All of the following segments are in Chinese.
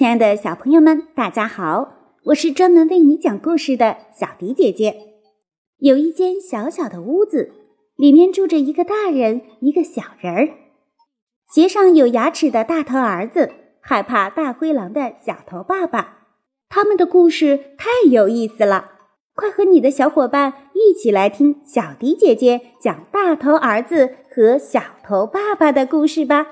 亲爱的小朋友们，大家好！我是专门为你讲故事的小迪姐姐。有一间小小的屋子，里面住着一个大人，一个小人儿。鞋上有牙齿的大头儿子，害怕大灰狼的小头爸爸。他们的故事太有意思了，快和你的小伙伴一起来听小迪姐姐讲大头儿子和小头爸爸的故事吧。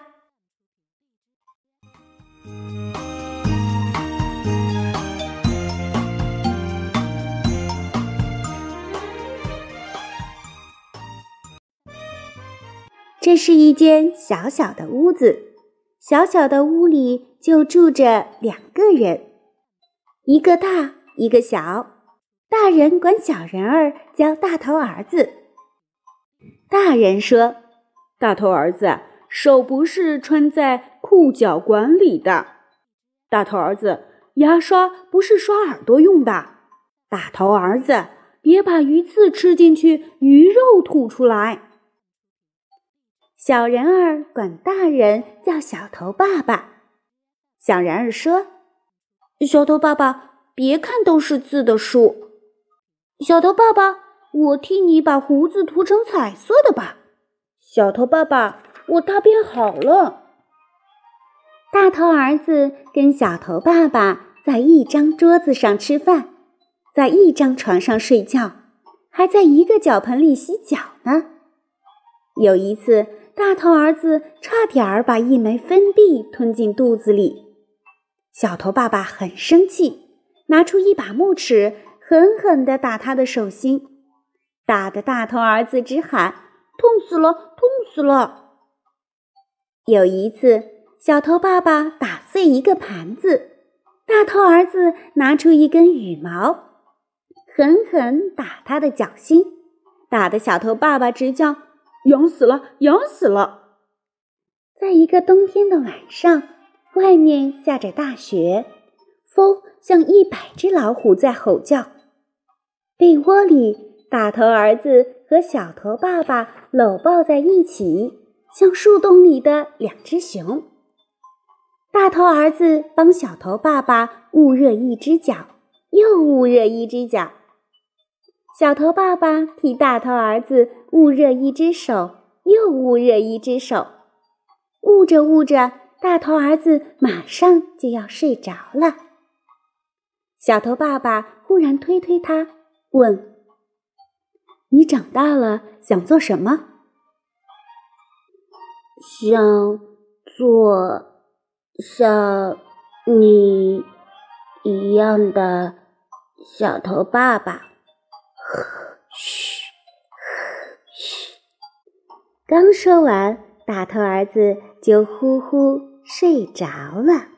这是一间小小的屋子，小小的屋里就住着两个人，一个大，一个小。大人管小人儿叫大头儿子。大人说：“大头儿子，手不是穿在裤脚管里的。大头儿子，牙刷不是刷耳朵用的。大头儿子，别把鱼刺吃进去，鱼肉吐出来。”小人儿管大人叫小头爸爸。小人儿说：“小头爸爸，别看都是字的书。小头爸爸，我替你把胡子涂成彩色的吧。小头爸爸，我大便好了。”大头儿子跟小头爸爸在一张桌子上吃饭，在一张床上睡觉，还在一个脚盆里洗脚呢。有一次。大头儿子差点儿把一枚分币吞进肚子里，小头爸爸很生气，拿出一把木尺，狠狠地打他的手心，打得大头儿子直喊：“痛死了，痛死了！”有一次，小头爸爸打碎一个盘子，大头儿子拿出一根羽毛，狠狠打他的脚心，打得小头爸爸直叫。痒死了，痒死了！在一个冬天的晚上，外面下着大雪，风像一百只老虎在吼叫。被窝里，大头儿子和小头爸爸搂抱在一起，像树洞里的两只熊。大头儿子帮小头爸爸捂热一只脚，又捂热一只脚。小头爸爸替大头儿子捂热一只手，又捂热一只手，捂着捂着，大头儿子马上就要睡着了。小头爸爸忽然推推他，问：“你长大了想做什么？”“想做像你一样的小头爸爸。”嘘，嘘。刚说完，大头儿子就呼呼睡着了。